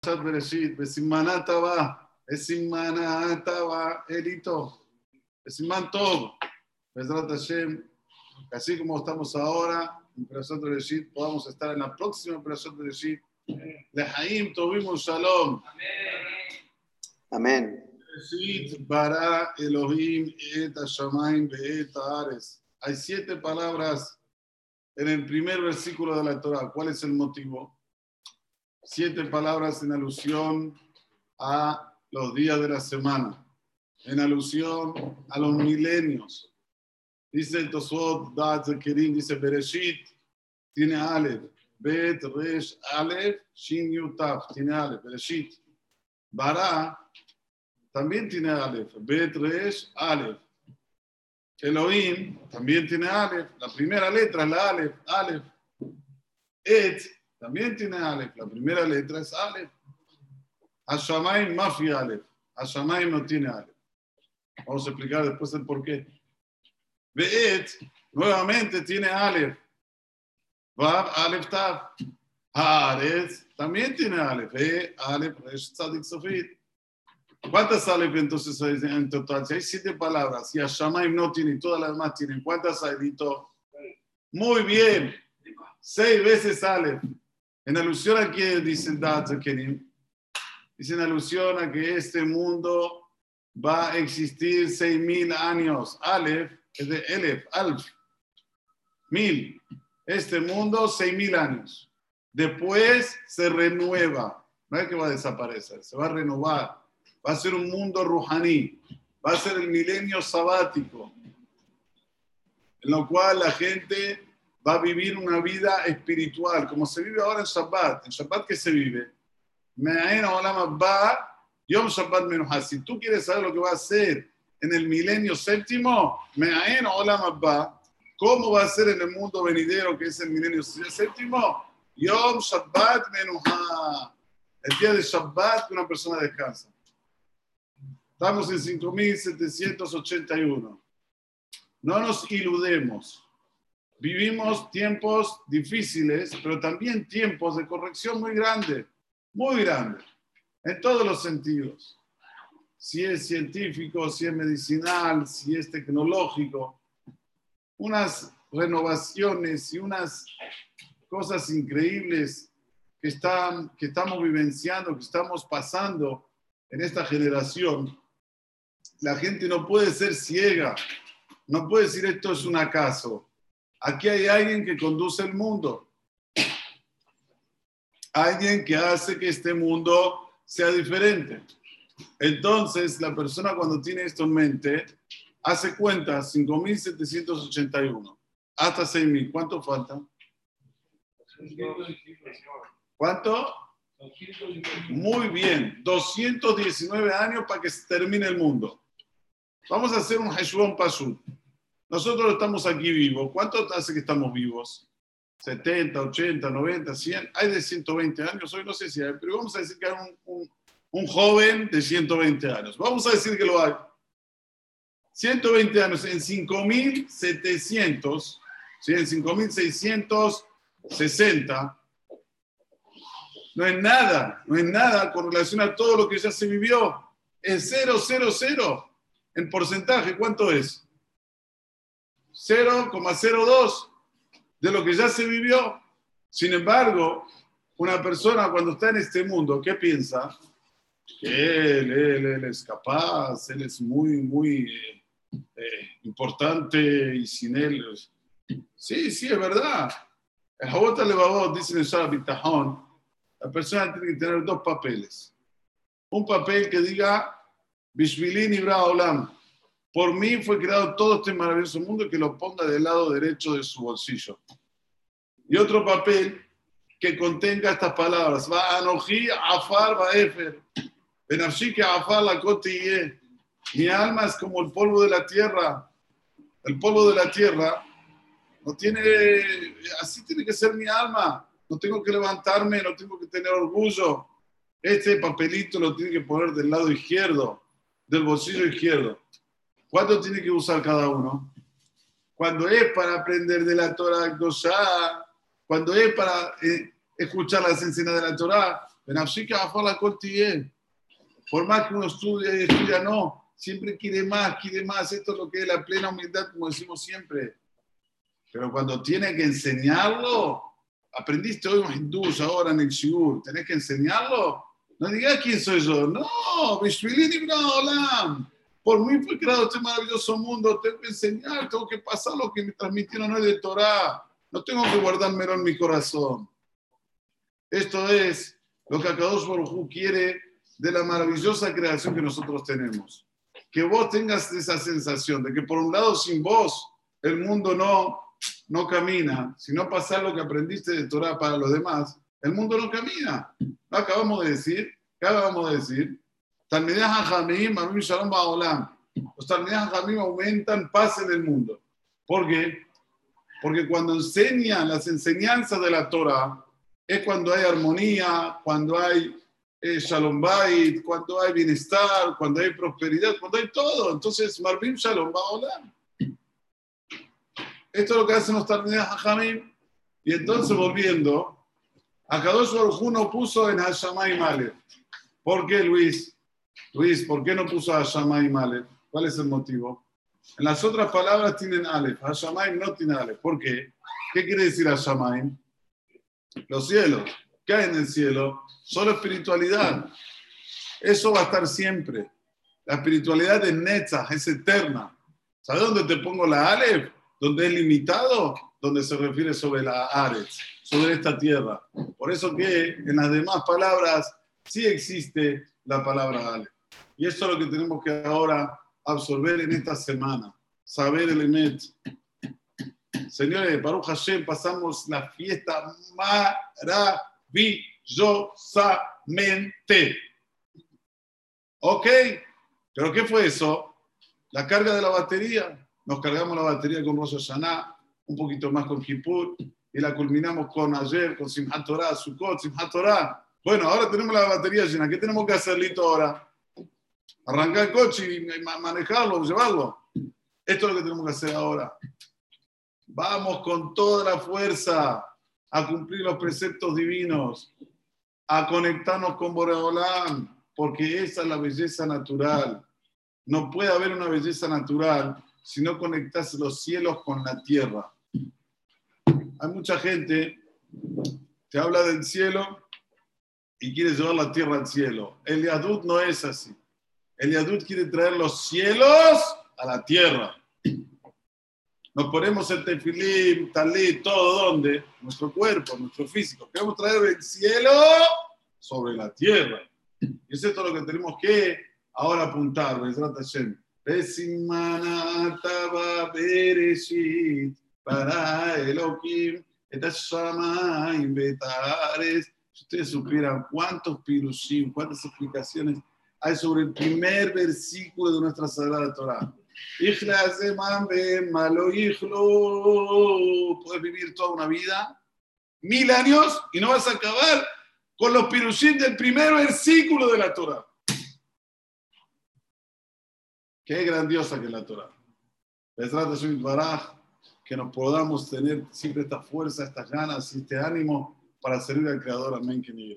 Parashat Bereshit, Besimana Taba, Besimana Taba, Elito, Besiman Tov, Bezrat Hashem, así como estamos ahora en Parashat Bereshit, podamos estar en la próxima Parashat Bereshit, Lehaim Tovim Shalom. Amén. Bereshit bara Elohim et Hashamayim ve'et haaretz. Hay siete palabras en el primer versículo de la Torah. ¿Cuál es el motivo? Siete palabras en alusión a los días de la semana, en alusión a los milenios. Dice el Tosfot, Daz Kerim, dice Bereshit, tiene Aleph, Bet, Resh, Aleph, Shin, Yutaf, tiene Aleph, Bereshit. Bara, también tiene Aleph, Bet, Resh, Aleph. Elohim también tiene Aleph, la primera letra es la Aleph, Aleph. Et también tiene Aleph, la primera letra es Aleph. Hashamayim Mafi Aleph, Hashamayim no tiene Aleph. Vamos a explicar después el por qué. Be'et nuevamente tiene Aleph. Vav, Aleph, Tav. Haaretz también tiene Aleph. E, Aleph, Resh, Tzadik, Sofit. ¿Cuántas Aleph entonces hay en total? Si hay siete palabras y Hashamayim no tiene y todas las demás tienen, ¿cuántas hay, Dito? Muy bien. Seis veces Aleph. En alusión a que dicen Kerim. Dice en alusión a que este mundo va a existir seis mil años. Aleph es de Elef, Alf. Mil. Este mundo, seis mil años. Después se renueva. No es que va a desaparecer, se va a renovar va a ser un mundo ruhaní, va a ser el milenio sabático, en lo cual la gente va a vivir una vida espiritual, como se vive ahora en Shabbat. ¿En Shabbat qué se vive? Yom Shabbat Menuhah. Si tú quieres saber lo que va a ser en el milenio séptimo, ¿cómo va a ser en el mundo venidero que es el milenio séptimo? Yom Shabbat Menuhah. El día de Shabbat que una persona descansa. Estamos en 5.781. No nos iludemos. Vivimos tiempos difíciles, pero también tiempos de corrección muy grande, muy grande, en todos los sentidos. Si es científico, si es medicinal, si es tecnológico. Unas renovaciones y unas cosas increíbles que, están, que estamos vivenciando, que estamos pasando en esta generación la gente no puede ser ciega, no puede decir esto es un acaso. Aquí hay alguien que conduce el mundo, alguien que hace que este mundo sea diferente. Entonces, la persona cuando tiene esto en mente, hace cuenta 5.781 hasta 6.000. ¿Cuánto falta? ¿Cuánto? Muy bien, 219 años para que termine el mundo. Vamos a hacer un Heshbon Pashut. Nosotros estamos aquí vivos. ¿Cuánto hace que estamos vivos? 70, 80, 90, 100. Hay de 120 años, hoy no sé si hay, pero vamos a decir que hay un, joven de 120 años. Vamos a decir que lo hay. 120 años en 5.700, ¿sí? en 5.660, no es nada, no es nada con relación a todo lo que ya se vivió. Es 0, 0, 0 en porcentaje, ¿cuánto es? 0,02 de lo que ya se vivió. Sin embargo, una persona cuando está en este mundo, ¿qué piensa? Que él, es capaz, él es muy, muy eh, importante y sin él. Sí, sí, es verdad. El Jabot Levavot dice en el Shara la persona tiene que tener dos papeles. Un papel que diga Bishvilin Ibra. Por mí fue creado todo este maravilloso mundo que lo ponga del lado derecho de su bolsillo. Y otro papel que contenga estas palabras. Va Anoji, Afar, va Efer. que Afar, la cotille. Mi alma es como el polvo de la tierra. El polvo de la tierra no tiene, así tiene que ser mi alma. No tengo que levantarme, no tengo que tener orgullo. Este papelito lo tiene que poner del lado izquierdo del bolsillo izquierdo. ¿Cuánto tiene que usar cada uno? Cuando es para aprender de la Torah cuando es para eh, escuchar las enseñanzas de la Torah, cortille. Por más que uno estudia y estudia, no. Siempre quiere más, quiere más. Esto es lo que es la plena humildad, como decimos siempre. Pero cuando tiene que enseñarlo, aprendiste hoy hindús ahora en el shiur, tenés que enseñarlo. No digas quién soy yo. No, Bishvilini Olam. Por mí fue creado este maravilloso mundo. Tengo que enseñar, tengo que pasar lo que me transmitieron hoy de Torah. No tengo que guardármelo en mi corazón. Esto es lo que Akadosh Baruj quiere de la maravillosa creación que nosotros tenemos. Que vos tengas esa sensación de que por un lado sin vos el mundo no, no camina. Si no pasar lo que aprendiste de Torah para los demás, el mundo no camina. ¿No acabamos de decir? ¿Qué acabamos de decir? Los Talmidas Jamim aumentan paz en el mundo. ¿Por qué? Porque cuando enseñan las enseñanzas de la Torah, es cuando hay armonía, cuando hay eh, shalom bait, cuando hay bienestar, cuando hay prosperidad, cuando hay todo. Entonces, Marvin Shalom Baolam. Esto es lo que hacen los Talmidas Jamim. Y entonces, volviendo, a Kadosh Baruj no puso en Hashamay Male. ¿Por qué, Luis? Luis, ¿por qué no puso Hashamay Male? ¿Cuál es el motivo? En las otras palabras tienen Aleph, Hashamayim no tiene Aleph. ¿Por qué? ¿Qué quiere decir Hashamayim? Los cielos. ¿Qué hay en el cielo? Solo espiritualidad. Eso va a estar siempre. La espiritualidad es Netzach, es eterna. ¿Sabes dónde te pongo la Aleph? Donde es limitado, donde se refiere sobre la Ares, sobre esta tierra. Por eso que en las demás palabras sí existe la palabra Aleph. Y eso es lo que tenemos que ahora absorber en esta semana, saber el Emet. Señores, Baruch Hashem, pasamos la fiesta maravillosamente. ¿Ok? ¿Pero qué fue eso? La carga de la batería. Nos cargamos la batería con Rosh Hashanah, un poquito más con Kippur, y la culminamos con ayer, con Simchat Torah, Sukkot, Simchat Torah. Bueno, ahora tenemos la batería llena. ¿Qué tenemos que hacer, ahora? arrancar el coche y manejarlo, llevarlo. Esto es lo que tenemos que hacer ahora. Vamos con toda la fuerza a cumplir los preceptos divinos, a conectarnos con Boreolam, porque esa es la belleza natural. No puede haber una belleza natural si no conectas los cielos con la tierra. Hay mucha gente que habla del cielo y quiere llevar la tierra al cielo. El Yadut no es así. El Yadut quiere traer los cielos a la tierra. Nos ponemos el tefilín, talí, todo donde? Nuestro cuerpo, nuestro físico. Queremos traer el cielo sobre la tierra. Y es todo lo que tenemos que ahora apuntar. para Elohim, Si ustedes supieran cuántos pirushim, cuántas explicaciones hay sobre el primer versículo de nuestra Sagrada Torah. Puedes vivir toda una vida, mil años, y no vas a acabar con los pirushim del primer versículo de la Torah. Qué grandiosa que es la Torah. Que nos podamos tener siempre esta fuerza, estas ganas y este ánimo para servir al Creador. Amén. Que ni